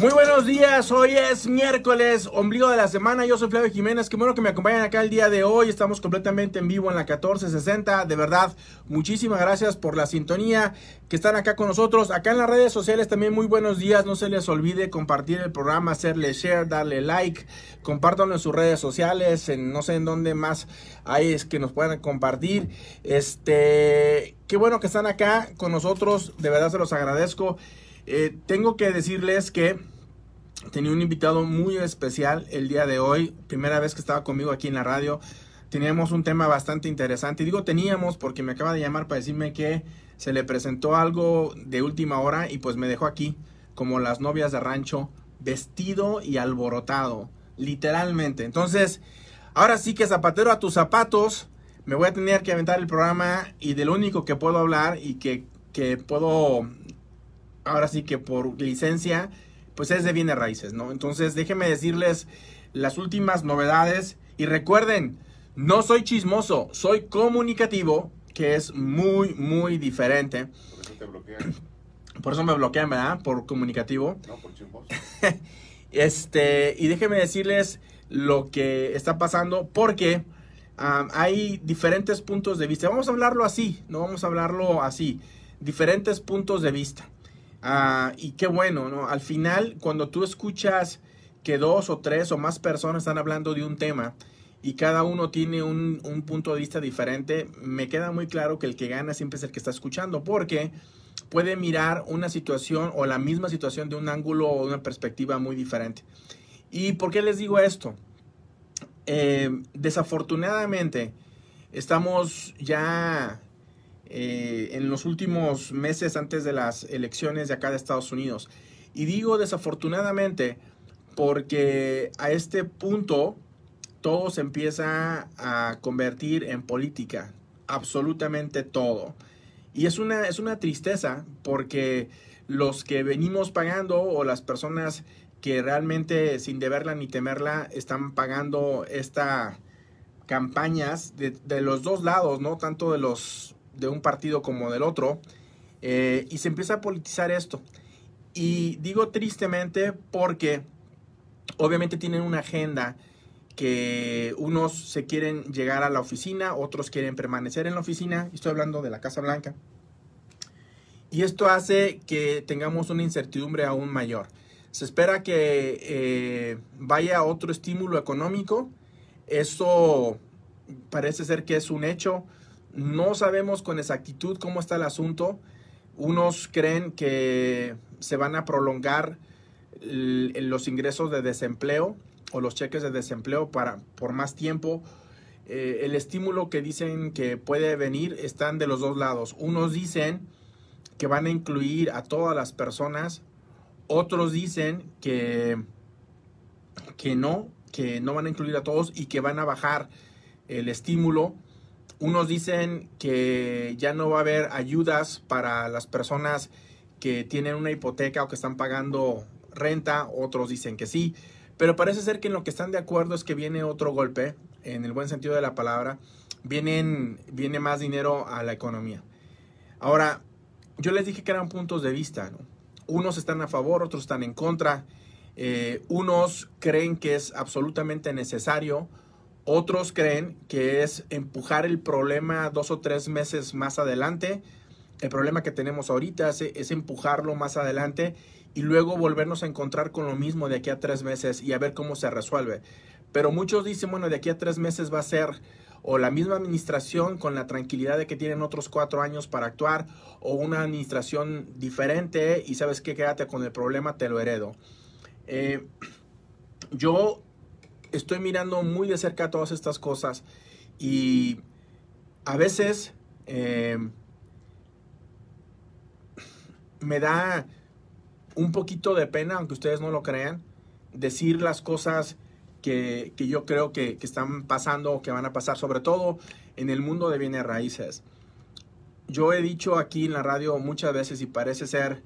Muy buenos días, hoy es miércoles, ombligo de la semana, yo soy Flavio Jiménez, qué bueno que me acompañan acá el día de hoy, estamos completamente en vivo en la 1460, de verdad, muchísimas gracias por la sintonía que están acá con nosotros, acá en las redes sociales también muy buenos días, no se les olvide compartir el programa, hacerle share, darle like, compártanlo en sus redes sociales, en no sé en dónde más hay es que nos puedan compartir, este, qué bueno que están acá con nosotros, de verdad se los agradezco. Eh, tengo que decirles que tenía un invitado muy especial el día de hoy, primera vez que estaba conmigo aquí en la radio. Teníamos un tema bastante interesante. Digo teníamos porque me acaba de llamar para decirme que se le presentó algo de última hora y pues me dejó aquí como las novias de rancho, vestido y alborotado, literalmente. Entonces, ahora sí que zapatero a tus zapatos, me voy a tener que aventar el programa y de lo único que puedo hablar y que, que puedo ahora sí que por licencia, pues es de bienes raíces, ¿no? Entonces déjenme decirles las últimas novedades y recuerden, no soy chismoso, soy comunicativo, que es muy, muy diferente. Por eso te bloquean. Por eso me bloquean, ¿verdad? Por comunicativo. No, por chismoso. este, y déjenme decirles lo que está pasando porque hay diferentes puntos de vista. Vamos a hablarlo así, no vamos a hablarlo así. Diferentes puntos de vista. Ah, y qué bueno, ¿no? Al final, cuando tú escuchas que dos o tres o más personas están hablando de un tema y cada uno tiene un, punto de vista diferente, me queda muy claro que el que gana siempre es el que está escuchando, porque puede mirar una situación o la misma situación de un ángulo o una perspectiva muy diferente. ¿Y por qué les digo esto? Eh, desafortunadamente, estamos ya eh, en los últimos meses antes de las elecciones de acá de Estados Unidos. Y digo desafortunadamente porque a este punto todo se empieza a convertir en política, absolutamente todo. Y es una, es una tristeza porque los que venimos pagando o las personas que realmente sin deberla ni temerla están pagando esta campañas de, de los dos lados, ¿no? Tanto de los de un partido como del otro, eh, y se empieza a politizar esto. Y digo tristemente porque obviamente tienen una agenda que unos se quieren llegar a la oficina, otros quieren permanecer en la oficina, estoy hablando de la Casa Blanca, y esto hace que tengamos una incertidumbre aún mayor. Se espera que eh, vaya otro estímulo económico, eso parece ser que es un hecho, no sabemos con exactitud cómo está el asunto. Unos creen que se van a prolongar los ingresos de desempleo o los cheques de desempleo para, por más tiempo. Eh, el estímulo que dicen que puede venir están de los dos lados. Unos dicen que van a incluir a todas las personas, otros dicen que, que no, que no van a incluir a todos y que van a bajar el estímulo unos dicen que ya no va a haber ayudas para las personas que tienen una hipoteca o que están pagando renta, otros dicen que sí, pero parece ser que en lo que están de acuerdo es que viene otro golpe, en el buen sentido de la palabra, vienen, viene más dinero a la economía. Ahora, yo les dije que eran puntos de vista, unos están a favor, otros están en contra, eh, unos creen que es absolutamente necesario, otros creen que es empujar el problema dos o tres meses más adelante. El problema que tenemos ahorita es, empujarlo más adelante y luego volvernos a encontrar con lo mismo de aquí a tres meses y a ver cómo se resuelve. Pero muchos dicen, bueno, de aquí a tres meses va a ser o la misma administración con la tranquilidad de que tienen otros cuatro años para actuar o una administración diferente y sabes qué, quédate con el problema, te lo heredo. Eh, yo estoy mirando muy de cerca todas estas cosas y a veces eh, me da un poquito de pena, aunque ustedes no lo crean, decir las cosas que, yo creo que, que, están pasando o que van a pasar, sobre todo en el mundo de bienes raíces. Yo he dicho aquí en la radio muchas veces y parece ser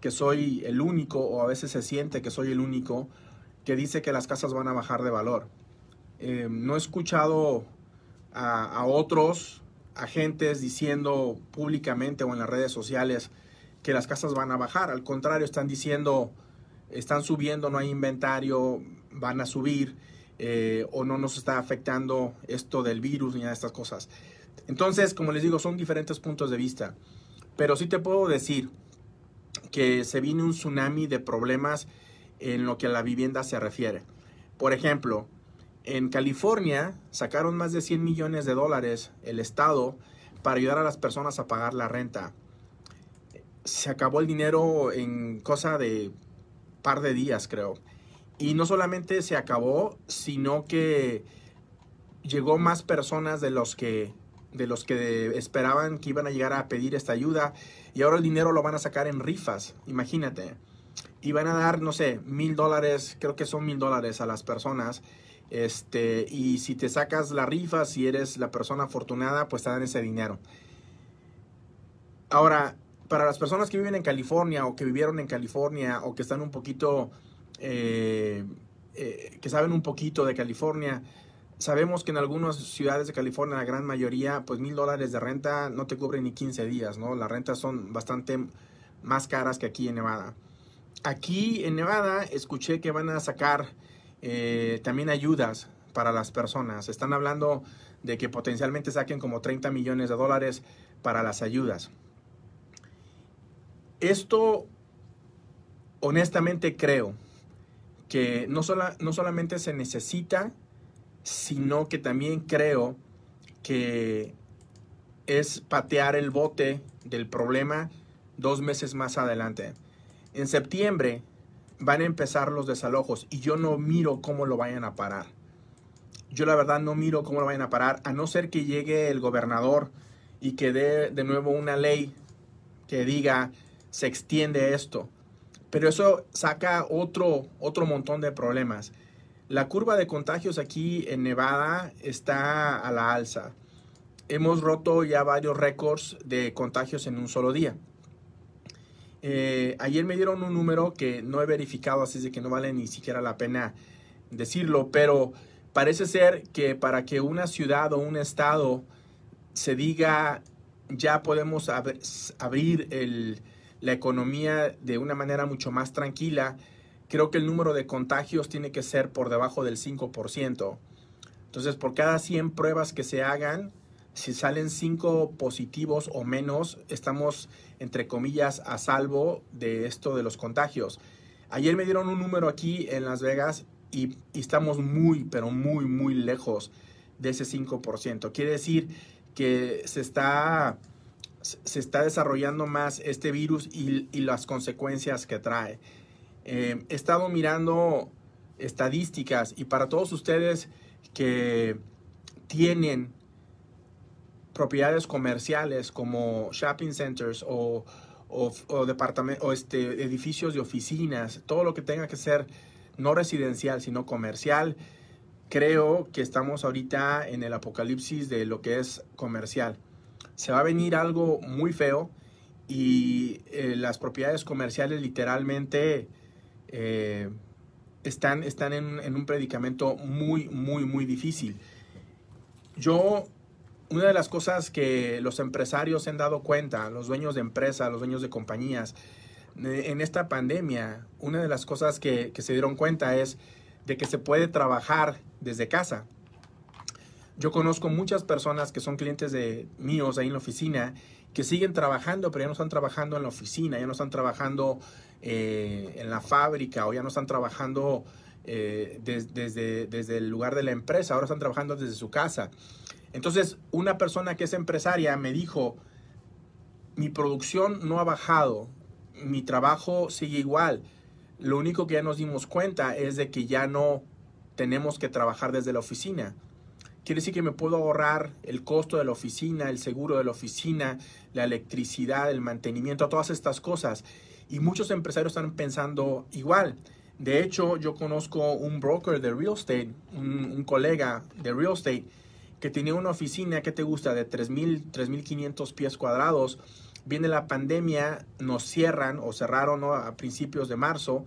que soy el único o a veces se siente que soy el único, que dice que las casas van a bajar de valor. Eh, no he escuchado a, otros agentes diciendo públicamente o en las redes sociales que las casas van a bajar. Al contrario, están diciendo están subiendo, no hay inventario, van a subir eh, o no nos está afectando esto del virus ni nada de estas cosas. Entonces, como les digo, son diferentes puntos de vista. Pero sí te puedo decir que se viene un tsunami de problemas en lo que a la vivienda se refiere. Por ejemplo, en California sacaron más de 100 millones de dólares el Estado para ayudar a las personas a pagar la renta. Se acabó el dinero en cosa de par de días, creo. Y no solamente se acabó, sino que llegó más personas de los que de los que esperaban que iban a llegar a pedir esta ayuda y ahora el dinero lo van a sacar en rifas, imagínate. Y van a dar, no sé, mil dólares, creo que son mil dólares a las personas. Este, y si te sacas la rifa, si eres la persona afortunada, pues te dan ese dinero. Ahora, para las personas que viven en California o que vivieron en California o que están un poquito, eh, eh, que saben un poquito de California, sabemos que en algunas ciudades de California, la gran mayoría, pues mil dólares de renta no te cubren ni 15 días, ¿no? Las rentas son bastante más caras que aquí en Nevada. Aquí en Nevada escuché que van a sacar eh, también ayudas para las personas. Están hablando de que potencialmente saquen como 30 millones de dólares para las ayudas. Esto, honestamente creo que no, no solamente se necesita, sino que también creo que es patear el bote del problema dos meses más adelante. En septiembre van a empezar los desalojos y yo no miro cómo lo vayan a parar. Yo la verdad no miro cómo lo vayan a parar, a no ser que llegue el gobernador y que dé de nuevo una ley que diga se extiende esto. Pero eso saca otro, otro montón de problemas. La curva de contagios aquí en Nevada está a la alza. Hemos roto ya varios récords de contagios en un solo día. Eh, ayer me dieron un número que no he verificado, así de que no vale ni siquiera la pena decirlo, pero parece ser que para que una ciudad o un estado se diga ya podemos abrir la economía de una manera mucho más tranquila, creo que el número de contagios tiene que ser por debajo del 5%. Entonces, por cada 100 pruebas que se hagan, si salen 5 positivos o menos, estamos entre comillas, a salvo de esto de los contagios. Ayer me dieron un número aquí en Las Vegas y, estamos muy, pero muy, muy lejos de ese 5%. Quiere decir que se está, se está desarrollando más este virus y, las consecuencias que trae. Eh, he estado mirando estadísticas y para todos ustedes que tienen propiedades comerciales como shopping centers o, o, o este, edificios de oficinas, todo lo que tenga que ser no residencial, sino comercial, creo que estamos ahorita en el apocalipsis de lo que es comercial. Se va a venir algo muy feo y eh, las propiedades comerciales literalmente eh, están, están en, en, un predicamento muy, muy, muy difícil. Yo una de las cosas que los empresarios se han dado cuenta, los dueños de empresas, los dueños de compañías, en esta pandemia, una de las cosas que, se dieron cuenta es de que se puede trabajar desde casa. Yo conozco muchas personas que son clientes de míos ahí en la oficina que siguen trabajando, pero ya no están trabajando en la oficina, ya no están trabajando eh, en la fábrica o ya no están trabajando eh, desde, desde el lugar de la empresa, ahora están trabajando desde su casa. Entonces, una persona que es empresaria me dijo, mi producción no ha bajado, mi trabajo sigue igual. Lo único que ya nos dimos cuenta es de que ya no tenemos que trabajar desde la oficina. Quiere decir que me puedo ahorrar el costo de la oficina, el seguro de la oficina, la electricidad, el mantenimiento, todas estas cosas. Y muchos empresarios están pensando igual. De hecho, yo conozco un broker de real estate, un, un colega de real estate, que tenía una oficina que te gusta de 3.000, 3.500 pies cuadrados. Viene la pandemia, nos cierran o cerraron a principios de marzo.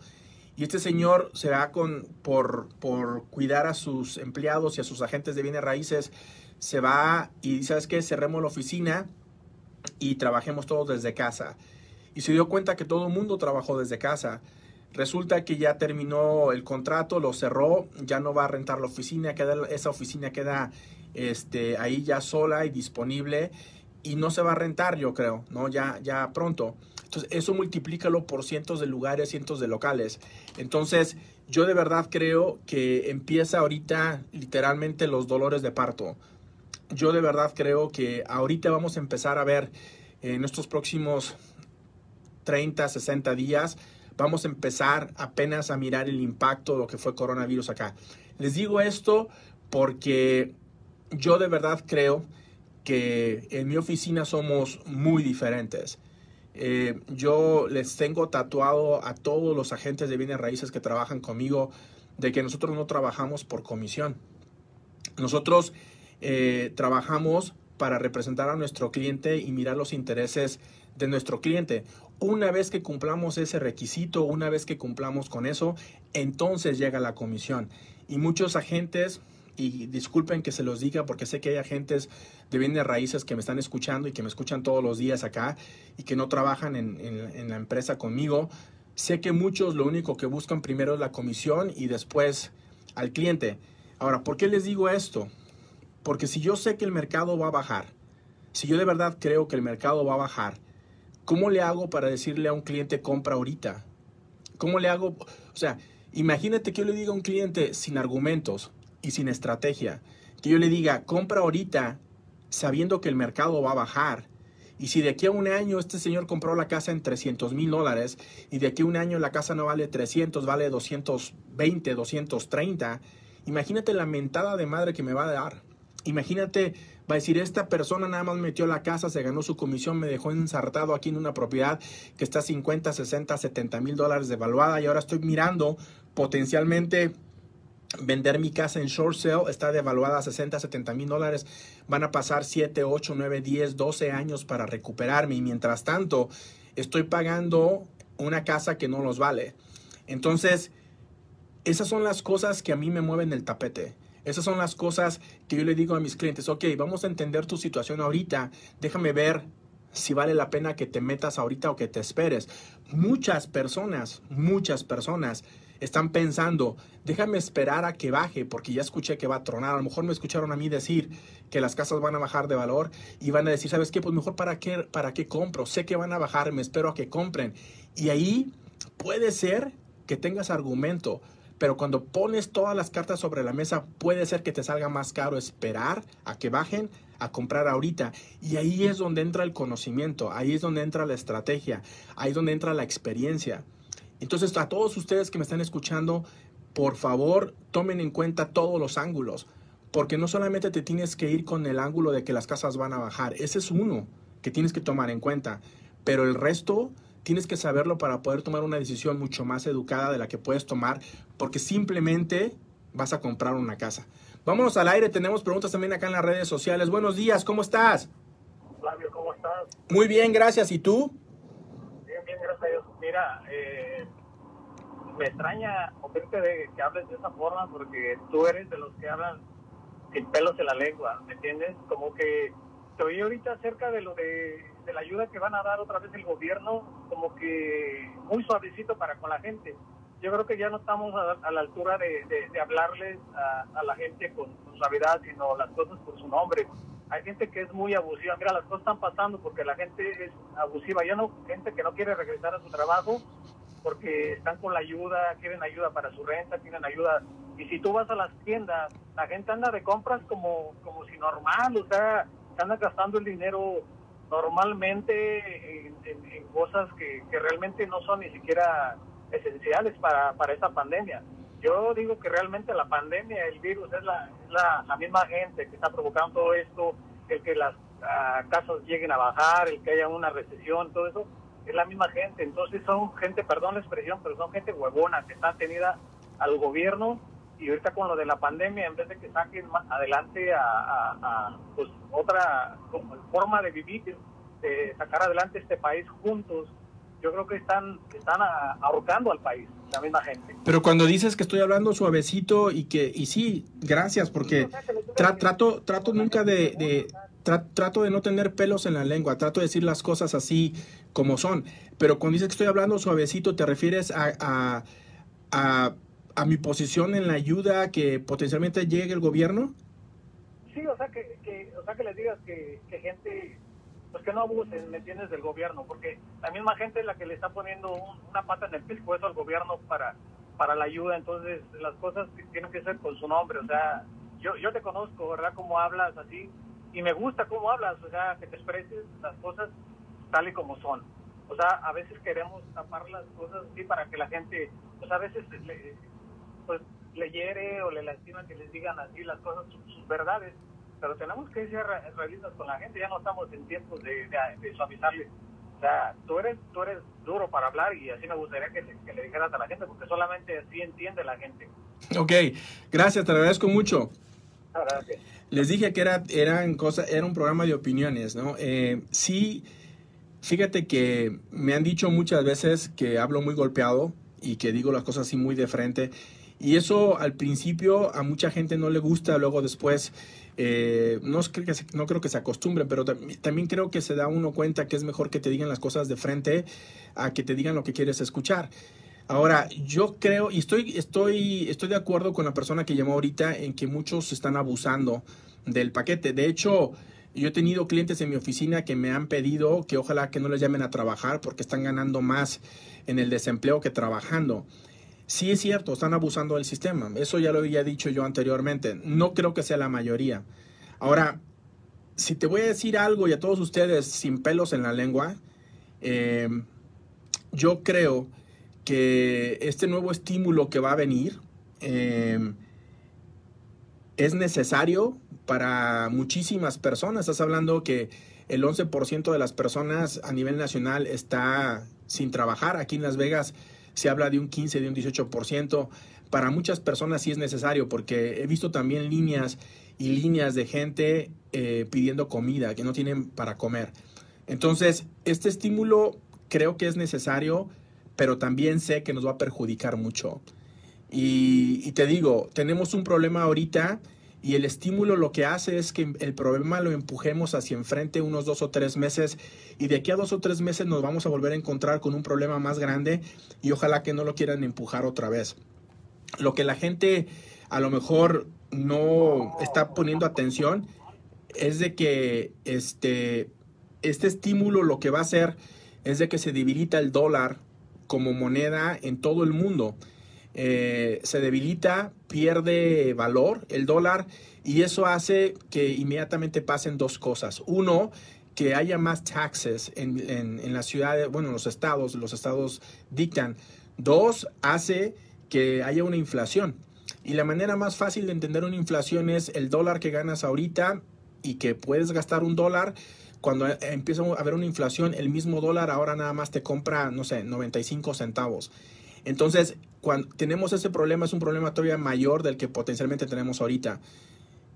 Y este señor se va con, por, por cuidar a sus empleados y a sus agentes de bienes raíces, se va y ¿sabes qué? Cerremos la oficina y trabajemos todos desde casa. Y se dio cuenta que todo el mundo trabajó desde casa. Resulta que ya terminó el contrato, lo cerró, ya no va a rentar la oficina, queda, esa oficina queda este, ahí ya sola y disponible y no se va a rentar, yo creo, ¿no? Ya, ya pronto. Entonces, eso multiplícalo por cientos de lugares, cientos de locales. Entonces, yo de verdad creo que empieza ahorita literalmente los dolores de parto. Yo de verdad creo que ahorita vamos a empezar a ver en estos próximos 30, 60 días, vamos a empezar apenas a mirar el impacto de lo que fue coronavirus acá. Les digo esto porque yo de verdad creo que en mi oficina somos muy diferentes. Eh, yo les tengo tatuado a todos los agentes de bienes raíces que trabajan conmigo de que nosotros no trabajamos por comisión. Nosotros eh, trabajamos para representar a nuestro cliente y mirar los intereses de nuestro cliente. Una vez que cumplamos ese requisito, una vez que cumplamos con eso, entonces llega la comisión. Y muchos agentes y disculpen que se los diga porque sé que hay agentes de bienes raíces que me están escuchando y que me escuchan todos los días acá y que no trabajan en, la empresa conmigo. Sé que muchos lo único que buscan primero es la comisión y después al cliente. Ahora, ¿por qué les digo esto? Porque si yo sé que el mercado va a bajar, si yo de verdad creo que el mercado va a bajar, ¿cómo le hago para decirle a un cliente compra ahorita? ¿Cómo le hago? O sea, imagínate que yo le diga a un cliente sin argumentos, y sin estrategia. Que yo le diga, compra ahorita sabiendo que el mercado va a bajar. Y si de aquí a un año este señor compró la casa en 300 mil dólares y de aquí a un año la casa no vale 300, vale 220, 230, imagínate la mentada de madre que me va a dar. Imagínate, va a decir, esta persona nada más metió la casa, se ganó su comisión, me dejó ensartado aquí en una propiedad que está 50, 60, 70 mil dólares devaluada y ahora estoy mirando potencialmente vender mi casa en short sale está devaluada a 60, 70 mil dólares. Van a pasar 7, 8, 9, 10, 12 años para recuperarme y mientras tanto estoy pagando una casa que no los vale. Entonces, esas son las cosas que a mí me mueven el tapete. Esas son las cosas que yo le digo a mis clientes, ok, vamos a entender tu situación ahorita, déjame ver si vale la pena que te metas ahorita o que te esperes. Muchas personas, muchas personas están pensando, déjame esperar a que baje porque ya escuché que va a tronar. A lo mejor me escucharon a mí decir que las casas van a bajar de valor y van a decir, ¿sabes qué? Pues mejor para qué, para qué compro. Sé que van a bajar, me espero a que compren. Y ahí puede ser que tengas argumento, pero cuando pones todas las cartas sobre la mesa, puede ser que te salga más caro esperar a que bajen a comprar ahorita. Y ahí es donde entra el conocimiento, ahí es donde entra la estrategia, ahí es donde entra la experiencia. Entonces, a todos ustedes que me están escuchando, por favor, tomen en cuenta todos los ángulos, porque no solamente te tienes que ir con el ángulo de que las casas van a bajar, ese es uno que tienes que tomar en cuenta, pero el resto tienes que saberlo para poder tomar una decisión mucho más educada de la que puedes tomar, porque simplemente vas a comprar una casa. Vámonos al aire, tenemos preguntas también acá en las redes sociales. Buenos días, ¿cómo estás? Flavio, ¿cómo estás? Muy bien, gracias. ¿Y tú? Bien, bien, gracias a Dios. Mira, eh, me extraña oírte de que hables de esa forma porque tú eres de los que hablan sin pelos en la lengua, ¿me entiendes? Como que te oí ahorita acerca de lo de, la ayuda que van a dar otra vez el gobierno, como que muy suavecito para con la gente. Yo creo que ya no estamos a, la altura de, hablarles a, la gente con suavidad, sino las cosas por su nombre hay gente que es muy abusiva. Mira, las cosas están pasando porque la gente es abusiva. Ya no, gente que no quiere regresar a su trabajo porque están con la ayuda, quieren ayuda para su renta, quieren ayuda. Y si tú vas a las tiendas, la gente anda de compras como, como si normal, o sea, se anda gastando el dinero normalmente en, cosas que, que, realmente no son ni siquiera esenciales para, para esta pandemia. Yo digo que realmente la pandemia, el virus, es la, la, la misma gente que está provocando todo esto, el que las uh, casas lleguen a bajar, el que haya una recesión, todo eso es la misma gente. Entonces son gente, perdón la expresión, pero son gente huevona que está tenida al gobierno y ahorita con lo de la pandemia, en vez de que saquen adelante a, pues, otra forma de vivir, de sacar adelante este país juntos, yo creo que están, están ahorcando al país, la misma gente. Pero cuando dices que estoy hablando suavecito y que, y sí, gracias, porque trato, trato nunca de, trato de no tener pelos en la lengua, trato de decir las cosas así como son. Pero cuando dices que estoy hablando suavecito, ¿te refieres a, a, a, mi posición en la ayuda que potencialmente llegue el gobierno? Sí, o sea, que, que o sea, que les digas que, que gente pues que no abusen, ¿me entiendes?, del gobierno, porque la misma gente es la que le está poniendo una pata en el pescuezo al gobierno para, para la ayuda, entonces las cosas tienen que ser con su nombre, o sea, yo, yo te conozco, ¿verdad?, cómo hablas así, y me gusta cómo hablas, o sea, que te expreses las cosas tal y como son. O sea, a veces queremos tapar las cosas así para que la gente, pues a veces le, pues, le hiere o le lastima que les digan así las cosas, sus verdades pero tenemos que ser realistas con la gente, ya no estamos en tiempos de, de, suavizarle. O sea, tú eres, tú eres duro para hablar y así me gustaría que, le dijeras a la gente, porque solamente así entiende la gente. Ok, gracias, te agradezco mucho. Ah, gracias. Les dije que era, eran cosa, era un programa de opiniones, ¿no? Eh, sí, fíjate que me han dicho muchas veces que hablo muy golpeado y que digo las cosas así muy de frente. Y eso al principio a mucha gente no le gusta, luego después eh, no, creo que se, no acostumbren, pero también creo que se da uno cuenta que es mejor que te digan las cosas de frente a que te digan lo que quieres escuchar. Ahora, yo creo y estoy, estoy, estoy de acuerdo con la persona que llamó ahorita en que muchos están abusando del paquete. De hecho, yo he tenido clientes en mi oficina que me han pedido que ojalá que no les llamen a trabajar porque están ganando más en el desempleo que trabajando. Sí es cierto, están abusando del sistema. Eso ya lo había dicho yo anteriormente. No creo que sea la mayoría. Ahora, si te voy a decir algo y a todos ustedes sin pelos en la lengua, eh, yo creo que este nuevo estímulo que va a venir eh, es necesario para muchísimas personas. Estás hablando que el 11% de las personas a nivel nacional está sin trabajar. Aquí en Las Vegas se habla de un 15, de un 18%. Para muchas personas sí es necesario porque he visto también líneas y líneas de gente eh, pidiendo comida que no tienen para comer. Entonces, este estímulo creo que es necesario, pero también sé que nos va a perjudicar mucho. Y, y te digo, tenemos un problema ahorita y el estímulo lo que hace es que el problema lo empujemos hacia enfrente unos dos o tres meses y de aquí a dos o tres meses nos vamos a volver a encontrar con un problema más grande y ojalá que no lo quieran empujar otra vez. Lo que la gente a lo mejor no está poniendo atención es de que este, este estímulo lo que va a hacer es de que se debilita el dólar como moneda en todo el mundo. Eh, se debilita, pierde valor el dólar y eso hace que inmediatamente pasen dos cosas. Uno, que haya más taxes en, las ciudades, bueno, en los estados, los estados dictan. Dos, hace que haya una inflación. Y la manera más fácil de entender una inflación es el dólar que ganas ahorita y que puedes gastar un dólar. Cuando empieza a haber una inflación, el mismo dólar ahora nada más te compra, no sé, 95 centavos. Entonces, cuando tenemos ese problema, es un problema todavía mayor del que potencialmente tenemos ahorita.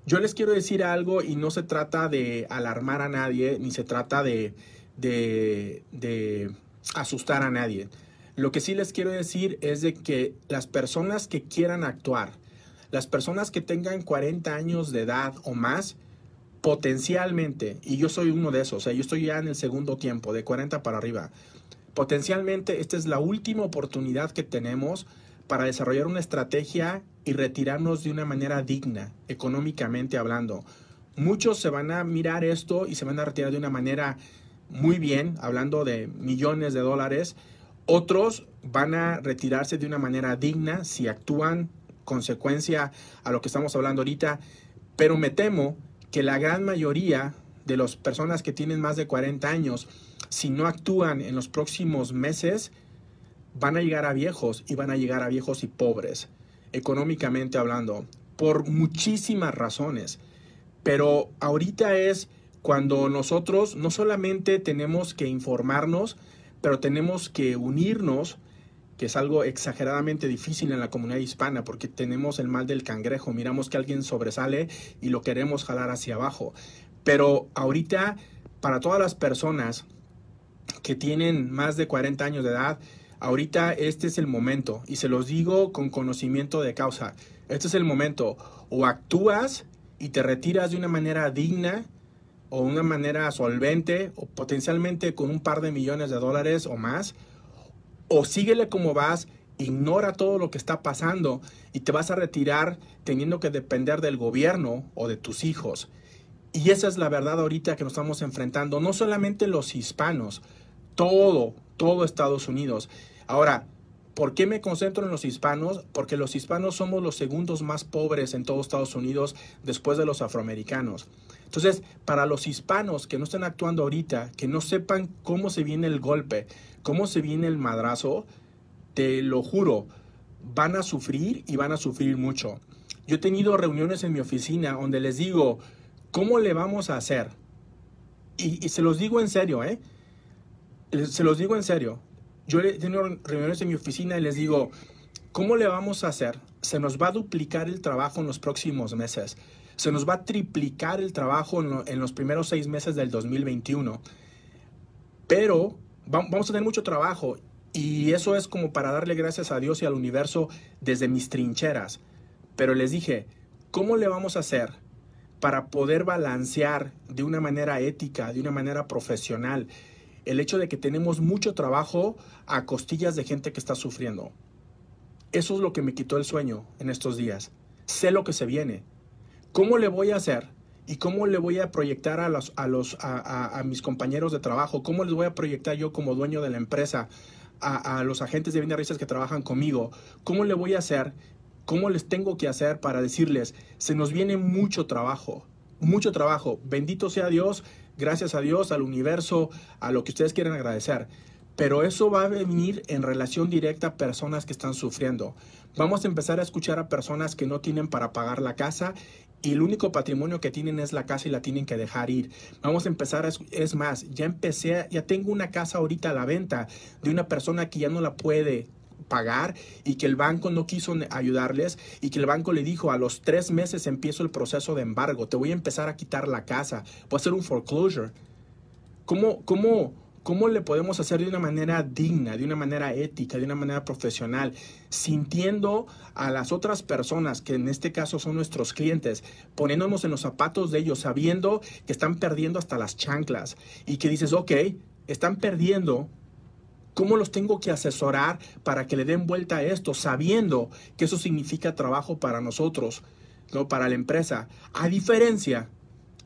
Yo les quiero decir algo y no se trata de alarmar a nadie, ni se trata de, de, asustar a nadie. Lo que sí les quiero decir es de que las personas que quieran actuar, las personas que tengan 40 años de edad o más, potencialmente, y yo soy uno de esos, o sea, yo estoy ya en el segundo tiempo, de 40 para arriba, Potencialmente esta es la última oportunidad que tenemos para desarrollar una estrategia y retirarnos de una manera digna, económicamente hablando. Muchos se van a mirar esto y se van a retirar de una manera muy bien, hablando de millones de dólares. Otros van a retirarse de una manera digna si actúan consecuencia a lo que estamos hablando ahorita. Pero me temo que la gran mayoría de las personas que tienen más de 40 años si no actúan en los próximos meses, van a llegar a viejos y van a llegar a viejos y pobres, económicamente hablando, por muchísimas razones. Pero ahorita es cuando nosotros no solamente tenemos que informarnos, pero tenemos que unirnos, que es algo exageradamente difícil en la comunidad hispana, porque tenemos el mal del cangrejo, miramos que alguien sobresale y lo queremos jalar hacia abajo. Pero ahorita, para todas las personas que tienen más de 40 años de edad, ahorita este es el momento y se los digo con conocimiento de causa. Este es el momento. O actúas y te retiras de una manera digna o una manera solvente o potencialmente con un par de millones de dólares o más, o síguele como vas, ignora todo lo que está pasando y te vas a retirar teniendo que depender del gobierno o de tus hijos. Y esa es la verdad ahorita que nos estamos enfrentando, no solamente los hispanos, todo, todo Estados Unidos. Ahora, ¿por qué me concentro en los hispanos? Porque los hispanos somos los segundos más pobres en todo Estados Unidos después de los afroamericanos. Entonces, para los hispanos que no estén actuando ahorita, que no sepan cómo se viene el golpe, cómo se viene el madrazo, te lo juro, van a sufrir y van a sufrir mucho. Yo he tenido reuniones en mi oficina donde les digo, ¿cómo le vamos a hacer? Y, se los digo en serio, ¿eh? Se los digo en serio. Yo he tenido reuniones en mi oficina y les digo, ¿cómo le vamos a hacer? Se nos va a duplicar el trabajo en los próximos meses. Se nos va a triplicar el trabajo en, los primeros seis meses del 2021. Pero vamos a tener mucho trabajo y eso es como para darle gracias a Dios y al universo desde mis trincheras. Pero les dije, ¿cómo le vamos a hacer para poder balancear de una manera ética, de una manera profesional, el hecho de que tenemos mucho trabajo a costillas de gente que está sufriendo? Eso es lo que me quitó el sueño en estos días. Sé lo que se viene. ¿Cómo le voy a hacer? ¿Y cómo le voy a proyectar a, los, a, los, a, mis compañeros de trabajo? ¿Cómo les voy a proyectar yo como dueño de la empresa? a, los agentes de bienes raíces que trabajan conmigo, ¿cómo le voy a hacer? ¿Cómo les tengo que hacer para decirles, se nos viene mucho trabajo, mucho trabajo, bendito sea Dios, gracias a Dios, al universo, a lo que ustedes quieran agradecer. Pero eso va a venir en relación directa a personas que están sufriendo. Vamos a empezar a escuchar a personas que no tienen para pagar la casa y el único patrimonio que tienen es la casa y la tienen que dejar ir. Vamos a empezar, a, es más, ya empecé, ya tengo una casa ahorita a la venta de una persona que ya no la puede pagar y que el banco no quiso ayudarles y que el banco le dijo a los tres meses empiezo el proceso de embargo, te voy a empezar a quitar la casa, voy a hacer un foreclosure. ¿Cómo, cómo, ¿Cómo le podemos hacer de una manera digna, de una manera ética, de una manera profesional, sintiendo a las otras personas, que en este caso son nuestros clientes, poniéndonos en los zapatos de ellos, sabiendo que están perdiendo hasta las chanclas y que dices, ok, están perdiendo, ¿Cómo los tengo que asesorar para que le den vuelta a esto, sabiendo que eso significa trabajo para nosotros, no para la empresa? A diferencia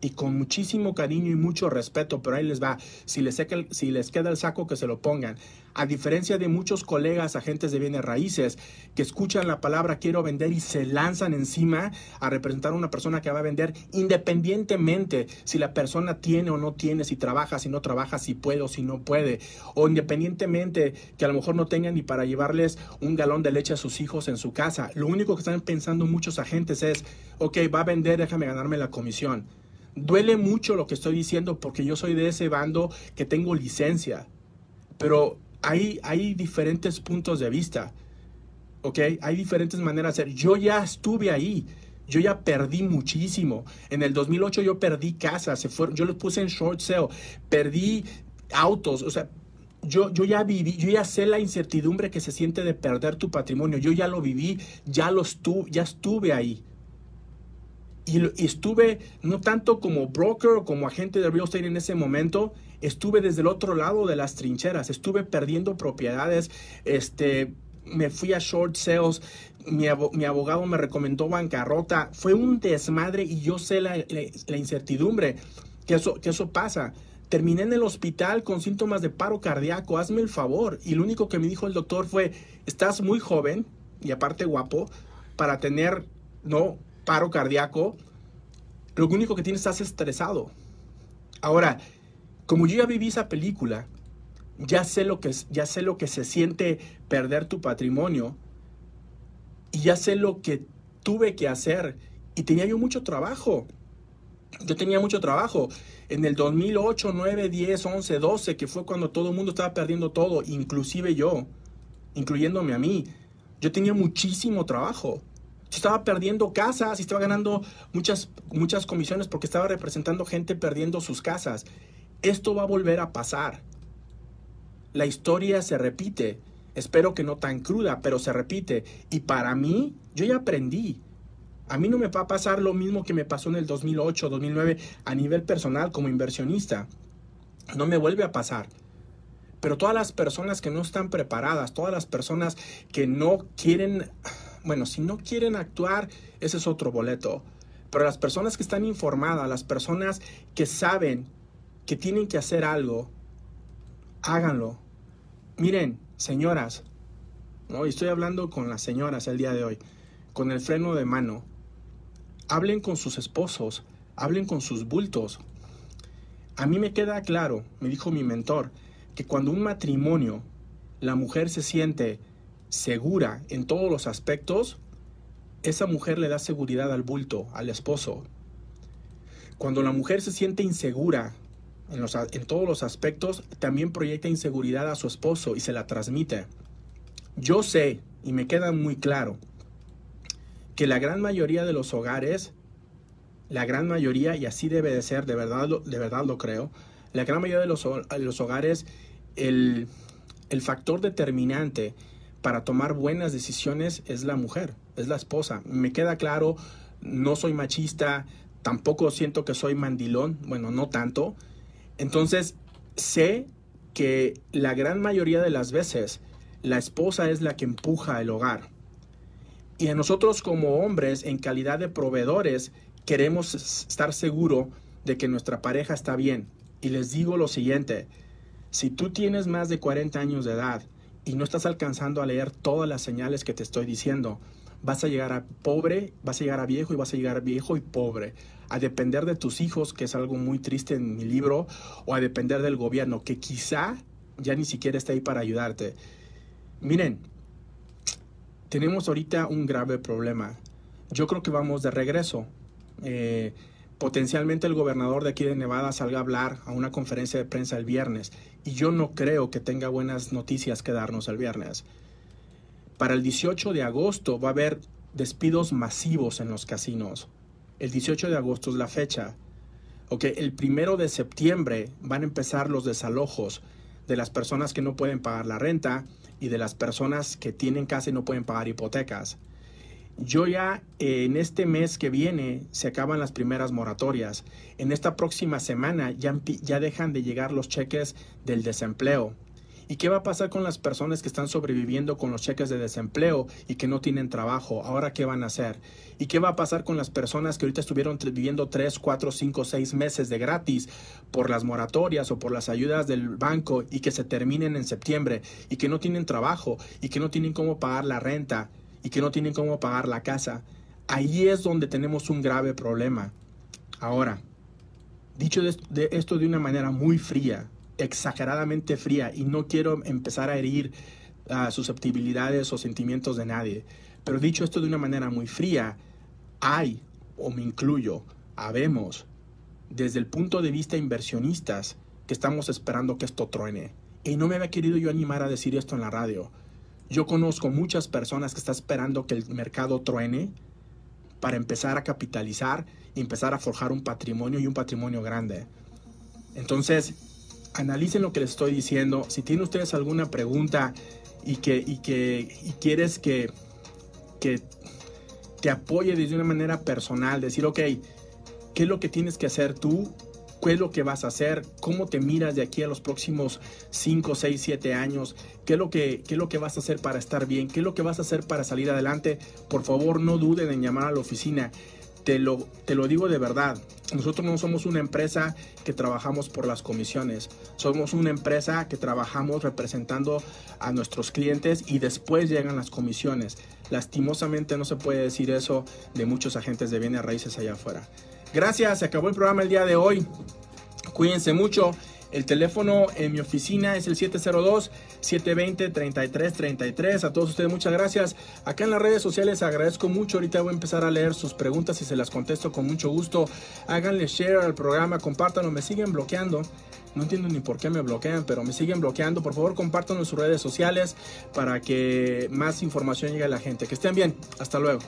y con muchísimo cariño y mucho respeto, pero ahí les va, si les, si les queda el saco que se lo pongan. A diferencia de muchos colegas agentes de bienes raíces que escuchan la palabra quiero vender y se lanzan encima a representar a una persona que va a vender independientemente si la persona tiene o no tiene, si trabaja, si no trabaja, si puede o si no puede, o independientemente que a lo mejor no tengan ni para llevarles un galón de leche a sus hijos en su casa. Lo único que están pensando muchos agentes es, ok, va a vender, déjame ganarme la comisión. Duele mucho lo que estoy diciendo porque yo soy de ese bando que tengo licencia, pero hay, hay diferentes puntos de vista, ¿ok? Hay diferentes maneras de hacer. Yo ya estuve ahí, yo ya perdí muchísimo. En el 2008 yo perdí casas, se fueron, yo los puse en short sale, perdí autos, o sea, yo, yo, ya viví, yo ya sé la incertidumbre que se siente de perder tu patrimonio. Yo ya lo viví, ya lo estuve, ya estuve ahí. Y, estuve no tanto como broker o como agente de real estate en ese momento, estuve desde el otro lado de las trincheras, estuve perdiendo propiedades, este, me fui a short sales, mi, abogado me recomendó bancarrota, fue un desmadre y yo sé la, incertidumbre que eso, que eso pasa. Terminé en el hospital con síntomas de paro cardíaco, hazme el favor. Y lo único que me dijo el doctor fue, estás muy joven y aparte guapo para tener, no, paro cardíaco, lo único que tienes estás estresado. Ahora, como yo ya viví esa película, ya sé lo que, ya sé lo que se siente perder tu patrimonio y ya sé lo que tuve que hacer y tenía yo mucho trabajo. Yo tenía mucho trabajo. En el 2008, 9, 10, 11, 12, que fue cuando todo el mundo estaba perdiendo todo, inclusive yo, incluyéndome a mí, yo tenía muchísimo trabajo estaba perdiendo casas y estaba ganando muchas, muchas comisiones porque estaba representando gente perdiendo sus casas. Esto va a volver a pasar. La historia se repite. Espero que no tan cruda, pero se repite. Y para mí, yo ya aprendí. A mí no me va a pasar lo mismo que me pasó en el 2008, 2009 a nivel personal como inversionista. No me vuelve a pasar. Pero todas las personas que no están preparadas, todas las personas que no quieren, bueno, si no quieren actuar, ese es otro boleto. Pero las personas que están informadas, las personas que saben que tienen que hacer algo, háganlo. Miren, señoras, ¿no? Estoy hablando con las señoras el día de hoy, con el freno de mano. Hablen con sus esposos, hablen con sus bultos. A mí me queda claro, me dijo mi mentor, que cuando un matrimonio, la mujer se siente segura en todos los aspectos, esa mujer le da seguridad al bulto, al esposo. Cuando la mujer se siente insegura en, en, todos los aspectos, también proyecta inseguridad a su esposo y se la transmite. Yo sé, y me queda muy claro, que la gran mayoría de los hogares, la gran mayoría, y así debe de ser, de verdad, de verdad lo creo, la gran mayoría de los, los hogares el, factor determinante para tomar buenas decisiones es la mujer, es la esposa. Me queda claro, no soy machista, tampoco siento que soy mandilón, bueno, no tanto. Entonces, sé que la gran mayoría de las veces la esposa es la que empuja el hogar. Y a nosotros como hombres, en calidad de proveedores, queremos estar seguros de que nuestra pareja está bien. Y les digo lo siguiente, si tú tienes más de 40 años de edad y no estás alcanzando a leer todas las señales que te estoy diciendo, vas a llegar a pobre, vas a llegar a viejo y vas a llegar viejo y pobre. A depender de tus hijos, que es algo muy triste en mi libro, o a depender del gobierno, que quizá ya ni siquiera está ahí para ayudarte. Miren, tenemos ahorita un grave problema. Yo creo que vamos de regreso. Eh, potencialmente el gobernador de aquí de Nevada salga a hablar a una conferencia de prensa el viernes y yo no creo que tenga buenas noticias que darnos el viernes. Para el 18 de agosto va a haber despidos masivos en los casinos. El 18 de agosto es la fecha. Ok, el primero de septiembre van a empezar los desalojos de las personas que no pueden pagar la renta y de las personas que tienen casa y no pueden pagar hipotecas. Yo ya en este mes que viene se acaban las primeras moratorias. En esta próxima semana ya, ya dejan de llegar los cheques del desempleo. ¿Y qué va a pasar con las personas que están sobreviviendo con los cheques de desempleo y que no tienen trabajo? ¿Ahora qué van a hacer? ¿Y qué va a pasar con las personas que ahorita estuvieron viviendo 3, 4, 5, 6 meses de gratis por las moratorias o por las ayudas del banco y que se terminen en septiembre y que no tienen trabajo y que no tienen cómo pagar la renta? Y que no tienen cómo pagar la casa. Ahí es donde tenemos un grave problema. Ahora, dicho de esto de una manera muy fría, exageradamente fría, y no quiero empezar a herir uh, susceptibilidades o sentimientos de nadie, pero dicho esto de una manera muy fría, hay, o me incluyo, habemos, desde el punto de vista inversionistas, que estamos esperando que esto truene. Y no me había querido yo animar a decir esto en la radio, yo conozco muchas personas que están esperando que el mercado truene para empezar a capitalizar y empezar a forjar un patrimonio y un patrimonio grande. Entonces, analicen lo que les estoy diciendo. Si tienen ustedes alguna pregunta y que, y que y quieres que, que te apoye desde una manera personal, decir, ok, ¿qué es lo que tienes que hacer tú qué es lo que vas a hacer, cómo te miras de aquí a los próximos 5, 6, 7 años, qué es, lo que, qué es lo que vas a hacer para estar bien, qué es lo que vas a hacer para salir adelante. Por favor, no duden en llamar a la oficina. Te lo, te lo digo de verdad, nosotros no somos una empresa que trabajamos por las comisiones, somos una empresa que trabajamos representando a nuestros clientes y después llegan las comisiones. Lastimosamente no se puede decir eso de muchos agentes de bienes raíces allá afuera. Gracias, se acabó el programa el día de hoy. Cuídense mucho. El teléfono en mi oficina es el 702-720-3333. A todos ustedes muchas gracias. Acá en las redes sociales agradezco mucho. Ahorita voy a empezar a leer sus preguntas y se las contesto con mucho gusto. Háganle share al programa, compártanlo. Me siguen bloqueando. No entiendo ni por qué me bloquean, pero me siguen bloqueando. Por favor, compártanlo en sus redes sociales para que más información llegue a la gente. Que estén bien. Hasta luego.